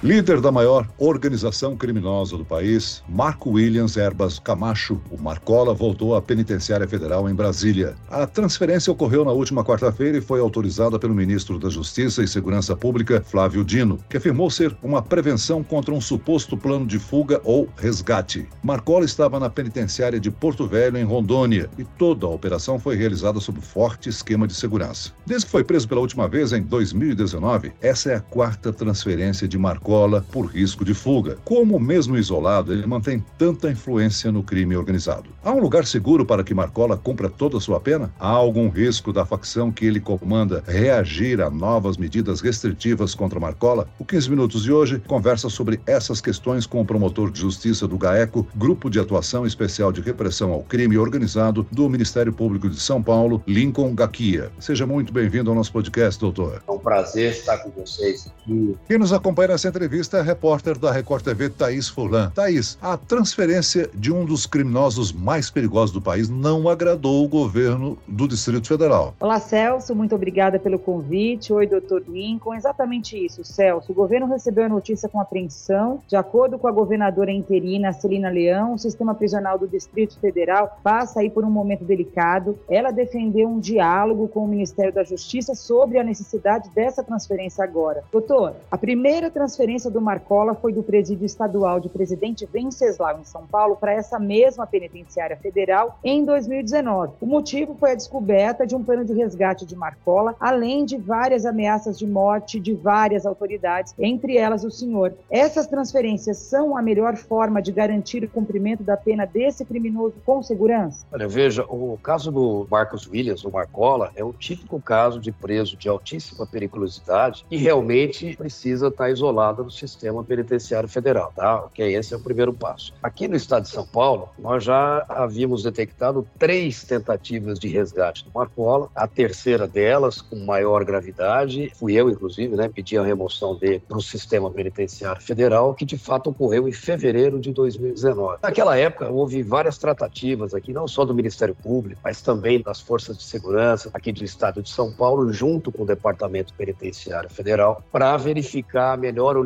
Líder da maior organização criminosa do país, Marco Williams Erbas Camacho, o Marcola, voltou à penitenciária federal em Brasília. A transferência ocorreu na última quarta-feira e foi autorizada pelo ministro da Justiça e Segurança Pública, Flávio Dino, que afirmou ser uma prevenção contra um suposto plano de fuga ou resgate. Marcola estava na penitenciária de Porto Velho, em Rondônia, e toda a operação foi realizada sob forte esquema de segurança. Desde que foi preso pela última vez, em 2019, essa é a quarta transferência de Marcola escola por risco de fuga. Como, mesmo isolado, ele mantém tanta influência no crime organizado? Há um lugar seguro para que Marcola cumpra toda a sua pena? Há algum risco da facção que ele comanda reagir a novas medidas restritivas contra Marcola? O 15 Minutos de hoje conversa sobre essas questões com o promotor de justiça do GAECO, Grupo de Atuação Especial de Repressão ao Crime Organizado do Ministério Público de São Paulo, Lincoln Gaquia. Seja muito bem-vindo ao nosso podcast, doutor. É um prazer estar com vocês aqui. Quem nos acompanha nessa entrevista é a repórter da Record TV, Thaís Furlan. Thaís, a transferência de um dos criminosos mais perigosos do país não agradou o governo do Distrito Federal. Olá, Celso, muito obrigada pelo convite. Oi, doutor Lincoln. Exatamente isso, Celso. O governo recebeu a notícia com apreensão. De acordo com a governadora interina Celina Leão, o sistema prisional do Distrito Federal passa aí por um momento delicado. Ela defendeu um diálogo com o Ministério da Justiça sobre a necessidade dessa transferência agora. Doutor, a primeira transferência do Marcola foi do presídio estadual de Presidente Venceslau, em São Paulo, para essa mesma penitenciária federal em 2019. O motivo foi a descoberta de um plano de resgate de Marcola, além de várias ameaças de morte de várias autoridades, entre elas o senhor. Essas transferências são a melhor forma de garantir o cumprimento da pena desse criminoso com segurança? Olha, veja, o caso do Marcos Williams, o Marcola, é o típico caso de preso de altíssima periculosidade e realmente precisa estar isolado no sistema sistema penitenciário federal, tá? Ok, esse é o primeiro passo. Aqui no estado de São Paulo, nós já havíamos detectado três tentativas de resgate do Marcola, a terceira delas, com maior gravidade, fui eu, inclusive, né, pedi a remoção dele para o sistema penitenciário federal, que de fato ocorreu em fevereiro de 2019. Naquela época, houve várias tratativas aqui, não só do Ministério Público, mas também das forças de segurança aqui do estado de São Paulo, junto com o Departamento Penitenciário Federal, para verificar a melhor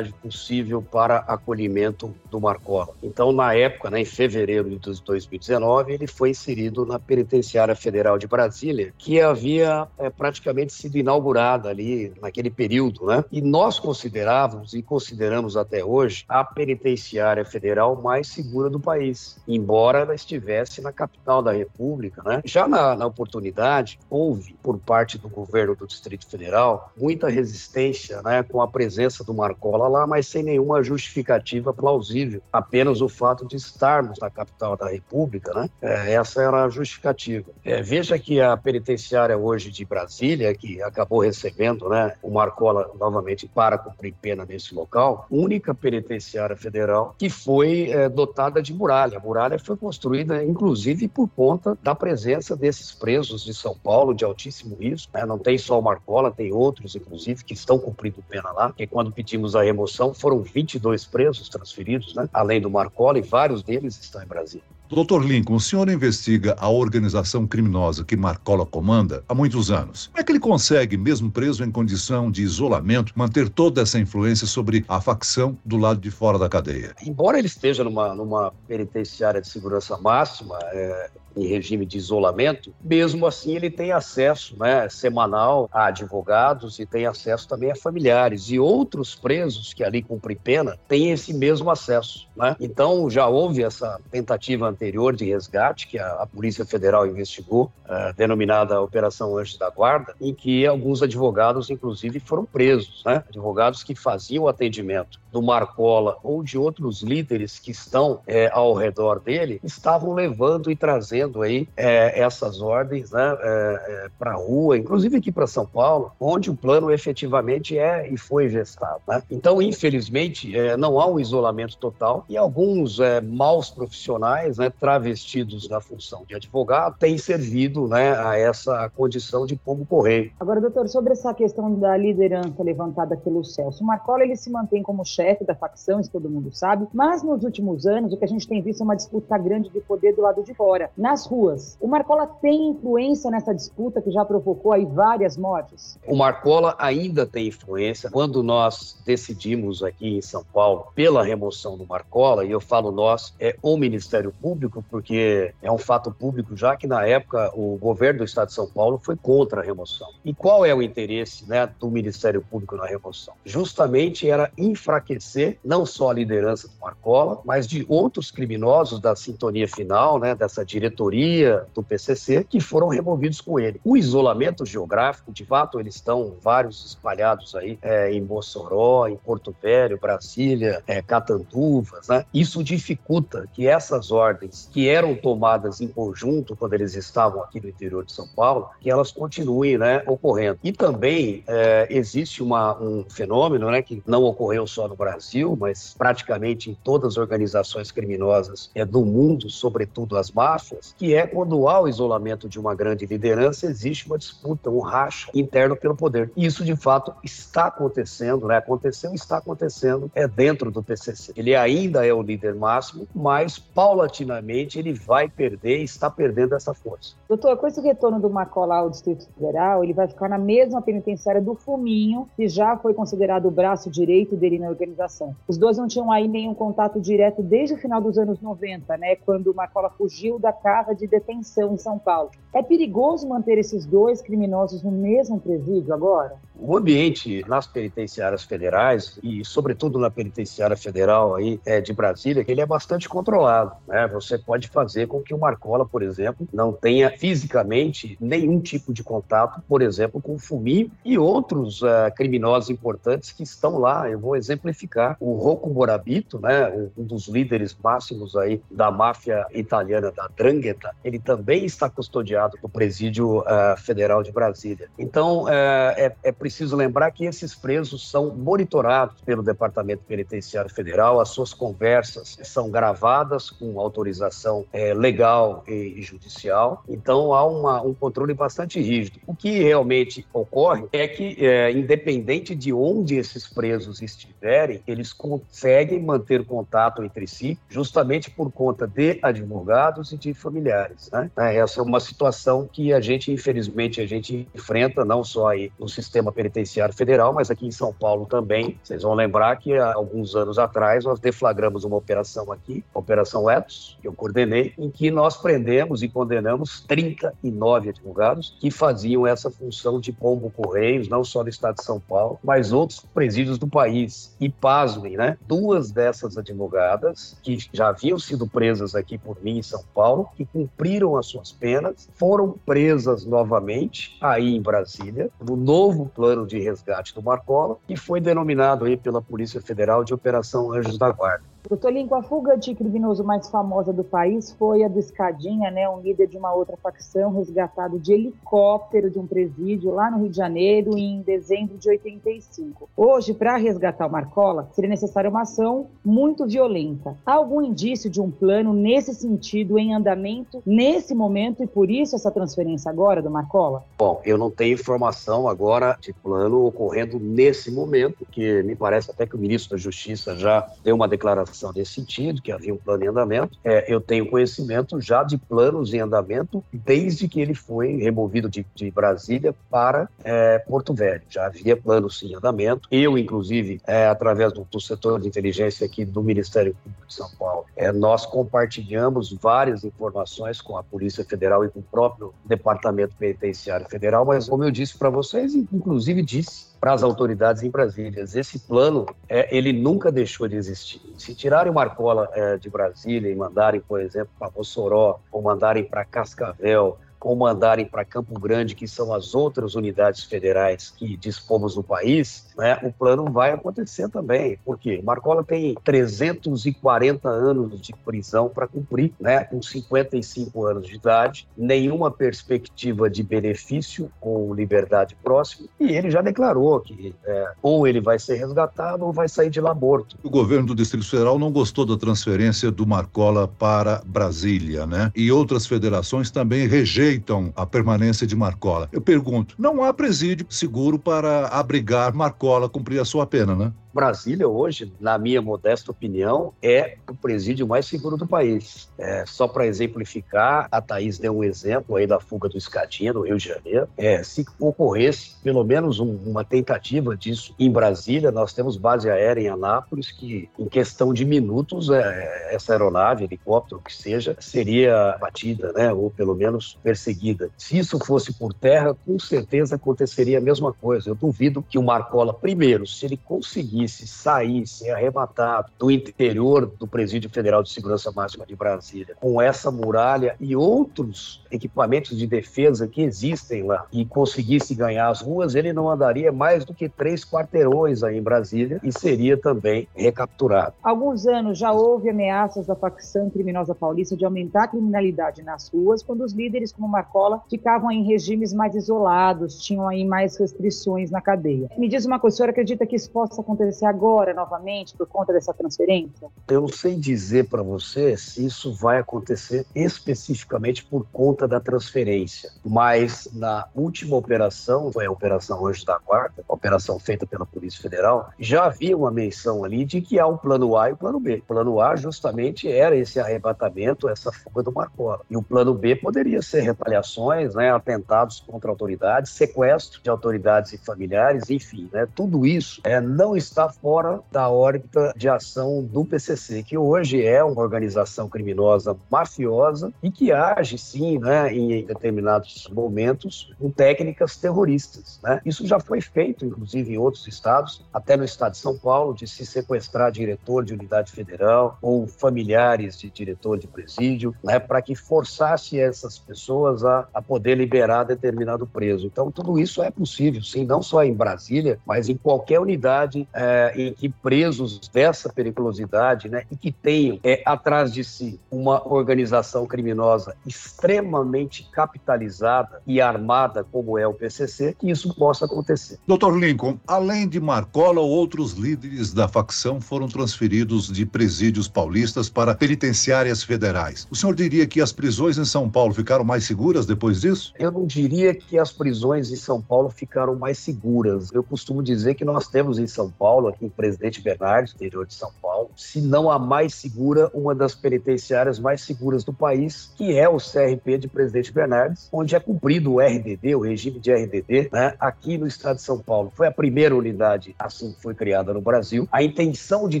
possível para acolhimento do Marcola. Então, na época, né, em fevereiro de 2019, ele foi inserido na Penitenciária Federal de Brasília, que havia é, praticamente sido inaugurada ali naquele período, né? E nós considerávamos e consideramos até hoje a Penitenciária Federal mais segura do país, embora ela estivesse na capital da República, né? Já na, na oportunidade, houve, por parte do governo do Distrito Federal, muita resistência, né, com a presença do Marcola lá, mas sem nenhuma justificativa plausível. Apenas o fato de estarmos na capital da República, né? É, essa era a justificativa. É, veja que a penitenciária hoje de Brasília, que acabou recebendo né, o Marcola novamente para cumprir pena nesse local, única penitenciária federal que foi é, dotada de muralha. A muralha foi construída, inclusive, por conta da presença desses presos de São Paulo de altíssimo risco. Né? Não tem só o Marcola, tem outros, inclusive, que estão cumprindo pena lá, que quando pedimos a remoção, foram 22 presos transferidos, né? além do Marcola, e vários deles estão em Brasília. Doutor Lincoln, o senhor investiga a organização criminosa que Marcola comanda há muitos anos. Como é que ele consegue, mesmo preso em condição de isolamento, manter toda essa influência sobre a facção do lado de fora da cadeia? Embora ele esteja numa, numa penitenciária de segurança máxima, é, em regime de isolamento, mesmo assim ele tem acesso né, semanal a advogados e tem acesso também a familiares. E outros presos que ali cumprem pena têm esse mesmo acesso. Né? Então já houve essa tentativa anterior de resgate que a, a Polícia Federal investigou, uh, denominada Operação Anjos da Guarda, em que alguns advogados, inclusive, foram presos. Né? Advogados que faziam o atendimento do Marcola ou de outros líderes que estão é, ao redor dele, estavam levando e trazendo aí é, essas ordens né, é, é para a rua, inclusive aqui para São Paulo, onde o plano efetivamente é e foi gestado. Né? Então, infelizmente, é, não há um isolamento total e alguns é, maus profissionais, né, né, travestidos na função de advogado, têm servido né, a essa condição de pombo correio. Agora, doutor, sobre essa questão da liderança levantada pelo Celso, o Marcola ele se mantém como chefe da facção, isso todo mundo sabe, mas nos últimos anos o que a gente tem visto é uma disputa grande de poder do lado de fora, nas ruas. O Marcola tem influência nessa disputa que já provocou aí várias mortes? O Marcola ainda tem influência. Quando nós decidimos aqui em São Paulo pela remoção do Marcola, e eu falo nós, é o Ministério Público, porque é um fato público já que na época o governo do Estado de São Paulo foi contra a remoção. E qual é o interesse né, do Ministério Público na remoção? Justamente era enfraquecer não só a liderança do Marcola, mas de outros criminosos da sintonia final, né, dessa diretoria do PCC, que foram removidos com ele. O isolamento geográfico, de fato, eles estão vários espalhados aí é, em Mossoró, em Porto Velho, Brasília, é, Catanduvas, né? Isso dificulta que essas ordens que eram tomadas em conjunto quando eles estavam aqui no interior de São Paulo, que elas continuem, né, ocorrendo. E também é, existe uma, um fenômeno, né, que não ocorreu só no Brasil, mas praticamente em todas as organizações criminosas é, do mundo, sobretudo as máfias, que é quando há o isolamento de uma grande liderança, existe uma disputa, um racha interno pelo poder. E isso, de fato, está acontecendo, né? Aconteceu e está acontecendo é dentro do PCC. Ele ainda é o líder máximo, mas paulatinamente ele vai perder e está perdendo essa força. Doutor, com esse retorno do Macola ao Distrito Federal, ele vai ficar na mesma penitenciária do Fuminho, que já foi considerado o braço direito dele na organização. Os dois não tinham aí nenhum contato direto desde o final dos anos 90, né? Quando o Macola fugiu da casa de detenção em São Paulo. É perigoso manter esses dois criminosos no mesmo presídio agora? O ambiente nas penitenciárias federais e, sobretudo, na penitenciária federal aí é, de Brasília, ele é bastante controlado. Né? Você pode fazer com que o Marcola, por exemplo, não tenha fisicamente nenhum tipo de contato, por exemplo, com o Fumi e outros uh, criminosos importantes que estão lá. Eu vou exemplificar o Rocco Morabito, né? um dos líderes máximos aí da máfia italiana da Drangheta. Ele também está custodiado no presídio uh, federal de Brasília. Então, uh, é, é preciso lembrar que esses presos são monitorados pelo Departamento Penitenciário Federal, as suas conversas são gravadas com autorização é, legal e, judicial, então há uma, um controle bastante rígido. O que realmente ocorre é que, é, independente de onde esses presos estiverem, eles conseguem manter contato entre si, justamente por conta de advogados e de familiares. Né? Essa é uma situação que a gente, infelizmente, a gente enfrenta não só aí no sistema Penitenciário Federal, mas aqui em São Paulo também. Vocês vão lembrar que há alguns anos atrás nós deflagramos uma operação aqui, a Operação Etos, que eu coordenei, em que nós prendemos e condenamos 39 advogados que faziam essa função de pombo correios, não só no estado de São Paulo, mas outros presídios do país. E pasmem, né? Duas dessas advogadas, que já haviam sido presas aqui por mim em São Paulo, que cumpriram as suas penas, foram presas novamente aí em Brasília, no novo plano plano de resgate do Marcola, que foi denominado aí pela Polícia Federal de Operação Anjos da Guarda. Doutor Lincoln, a fuga de criminoso mais famosa do país foi a do Escadinha, né, um líder de uma outra facção, resgatado de helicóptero de um presídio lá no Rio de Janeiro em dezembro de 85. Hoje, para resgatar o Marcola, seria necessária uma ação muito violenta. Há algum indício de um plano nesse sentido em andamento nesse momento e por isso essa transferência agora do Marcola? Bom, eu não tenho informação agora de plano ocorrendo nesse momento, que me parece até que o ministro da Justiça já deu uma declaração nesse sentido, que havia um plano em andamento. É, eu tenho conhecimento já de planos em andamento desde que ele foi removido de, de Brasília para é, Porto Velho. Já havia planos em andamento. Eu, inclusive, é, através do, do, setor de inteligência aqui do Ministério Público de São Paulo, é, nós compartilhamos várias informações com a Polícia Federal e com o próprio Departamento Penitenciário Federal, mas como eu disse para vocês, inclusive disse para as autoridades em Brasília. Esse plano, é, ele nunca deixou de existir. Se tirarem Marcola é, de Brasília e mandarem, por exemplo, para Mossoró, ou mandarem para Cascavel, ou mandarem para Campo Grande, que são as outras unidades federais que dispomos no país, né, o plano vai acontecer também. Por quê? Marcola tem 340 anos de prisão para cumprir, né, com 55 anos de idade, nenhuma perspectiva de benefício com liberdade próxima, e ele já declarou que é, ou ele vai ser resgatado ou vai sair de lá morto. O governo do Distrito Federal não gostou da transferência do Marcola para Brasília, né? E outras federações também rejeitam a permanência de Marcola. Eu pergunto, não há presídio seguro para abrigar Marcola cumprir a sua pena, né? Brasília hoje, na minha modesta opinião, é o presídio mais seguro do país. É, só para exemplificar, a Thaís deu um exemplo aí da fuga do Escadinha, no Rio de Janeiro. É, se ocorresse pelo menos um, uma tentativa disso em Brasília, nós temos base aérea em Anápolis que, em questão de minutos, é, essa aeronave, helicóptero, que seja, seria batida, né, ou pelo menos perseguida. Se isso fosse por terra, com certeza aconteceria a mesma coisa. Eu duvido que o Marcola, primeiro, se ele conseguir conseguisse sair, ser arrebatado do interior do Presídio Federal de Segurança Máxima de Brasília, com essa muralha e outros equipamentos de defesa que existem lá, e conseguisse ganhar as ruas, ele não andaria mais do que três quarteirões aí em Brasília e seria também recapturado. Há alguns anos já houve ameaças da facção criminosa paulista de aumentar a criminalidade nas ruas, quando os líderes como Marcola ficavam em regimes mais isolados, tinham aí mais restrições na cadeia. Me diz uma coisa, o senhor acredita que isso possa acontecer acontecer agora novamente por conta dessa transferência? Eu não sei dizer para você se isso vai acontecer especificamente por conta da transferência, mas na última operação, foi a Operação Anjos da Guarda, operação feita pela Polícia Federal, já havia uma menção ali de que há um plano A e um plano B. O plano A justamente era esse arrebatamento, essa fuga do Marcola. E o plano B poderia ser retaliações, né, atentados contra autoridades, sequestro de autoridades e familiares, enfim, né, tudo isso é, não está fora da órbita de ação do PCC, que hoje é uma organização criminosa mafiosa e que age, sim, né, em determinados momentos, com técnicas terroristas. Né? Isso já foi feito, inclusive, em outros estados, até no estado de São Paulo, de se sequestrar diretor de unidade federal ou familiares de diretor de presídio, né, para que forçasse essas pessoas a, a poder liberar determinado preso. Então, tudo isso é possível, sim, não só em Brasília, mas em qualquer unidade é, é, em que presos dessa periculosidade, né, e que tenham é, atrás de si uma organização criminosa extremamente capitalizada e armada, como é o PCC, que isso possa acontecer. Doutor Lincoln, além de Marcola, outros líderes da facção foram transferidos de presídios paulistas para penitenciárias federais. O senhor diria que as prisões em São Paulo ficaram mais seguras depois disso? Eu não diria que as prisões em São Paulo ficaram mais seguras. Eu costumo dizer que nós temos em São Paulo Paulo, aqui em Presidente Bernardes, interior de São Paulo, se não a mais segura, uma das penitenciárias mais seguras do país, que é o CRP de Presidente Bernardes, onde é cumprido o RDD, o regime de RDD, né, aqui no estado de São Paulo. Foi a primeira unidade assim que foi criada no Brasil. A intenção de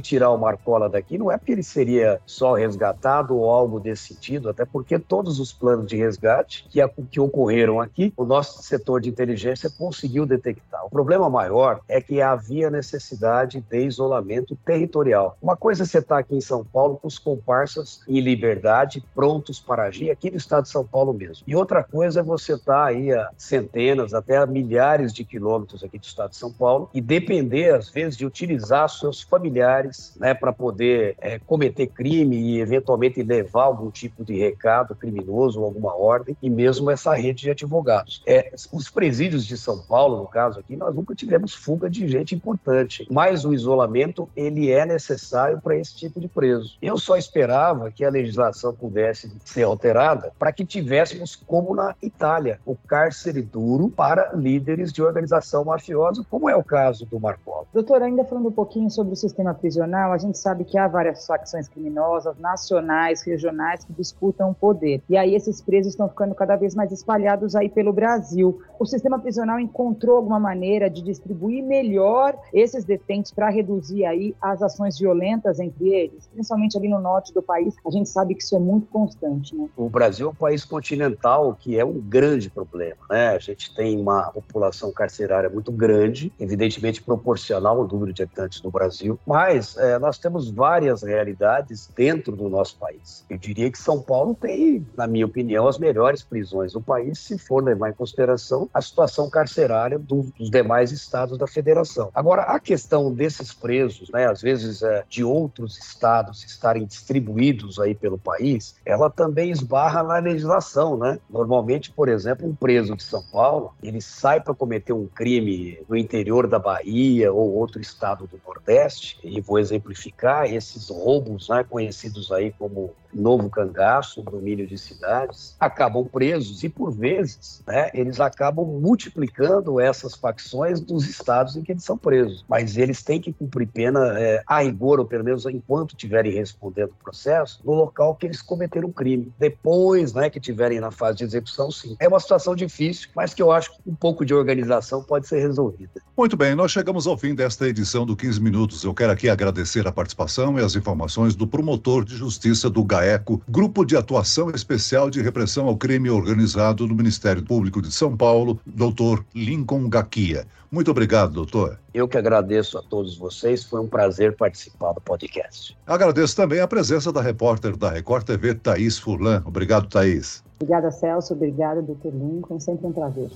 tirar o Marcola daqui não é porque ele seria só resgatado ou algo desse sentido, até porque todos os planos de resgate que, que ocorreram aqui, o nosso setor de inteligência conseguiu detectar. O problema maior é que havia necessidade necessidade de isolamento territorial. Uma coisa é você estar tá aqui em São Paulo com os comparsas em liberdade, prontos para agir, aqui no estado de São Paulo mesmo. E outra coisa é você estar tá aí a centenas, até a milhares de quilômetros aqui do estado de São Paulo e depender, às vezes, de utilizar seus familiares né, para poder é, cometer crime e, eventualmente, levar algum tipo de recado criminoso ou alguma ordem, e mesmo essa rede de advogados. É, os presídios de São Paulo, no caso aqui, nós nunca tivemos fuga de gente importante, mas o isolamento ele é necessário para esse tipo de preso. Eu só esperava que a legislação pudesse ser alterada para que tivéssemos, como na Itália, o cárcere duro para líderes de organização mafiosa, como é o caso do Marcola. Doutor, ainda falando um pouquinho sobre o sistema prisional, a gente sabe que há várias facções criminosas, nacionais, regionais, que disputam o poder. E aí esses presos estão ficando cada vez mais espalhados aí pelo Brasil. O sistema prisional encontrou alguma maneira de distribuir melhor esses detentos para reduzir aí as ações violentas entre eles, principalmente ali no norte do país. A gente sabe que isso é muito constante, né? O Brasil é um país continental que é um grande problema, né? A gente tem uma população carcerária muito grande, evidentemente proporcional ao número de habitantes do Brasil, mas é, nós temos várias realidades dentro do nosso país. Eu diria que São Paulo tem, na minha opinião, as melhores prisões do país, se for levar em consideração a situação carcerária dos demais estados da federação. Agora, a questão desses presos, né, às vezes é, de outros estados estarem distribuídos aí pelo país, ela também esbarra na legislação, né? Normalmente, por exemplo, um preso de São Paulo, ele sai para cometer um crime no interior da Bahia ou outro estado do Nordeste, e vou exemplificar esses roubos, né, conhecidos aí como novo cangaço, domínio de cidades, acabam presos e, por vezes, né, eles acabam multiplicando essas facções dos estados em que eles são presos. Mas eles têm que cumprir pena é, a rigor, ou pelo menos enquanto estiverem respondendo o processo, no local que eles cometeram o crime. Depois né, que estiverem na fase de execução, sim. É uma situação difícil, mas que eu acho que um pouco de organização pode ser resolvida. Muito bem, nós chegamos ao fim desta edição do 15 Minutos. Eu quero aqui agradecer a participação e as informações do promotor de justiça do GAE GAECO, Grupo de Atuação Especial de Repressão ao Crime Organizado do Ministério Público de São Paulo, doutor Lincoln Gaquia. Muito obrigado, doutor. Eu que agradeço a todos vocês, foi um prazer participar do podcast. Agradeço também a presença da repórter da Record TV, Thaís Furlan. Obrigado, Thaís. Obrigada, Celso. Obrigada, doutor Lincoln. Sempre um prazer.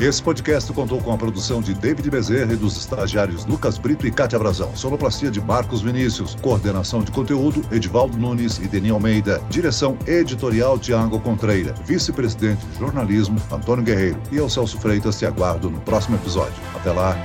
Esse podcast contou com a produção de David Bezerra e dos estagiários Lucas Brito e Cátia Brazão. Sonoplastia de Marcos Vinícius. Coordenação de conteúdo, Edivaldo Nunes e Deni Almeida. Direção editorial, Tiago Contreira. Vice-presidente de jornalismo, Antônio Guerreiro. E eu, Celso Freitas, te aguardo no próximo episódio. Até lá.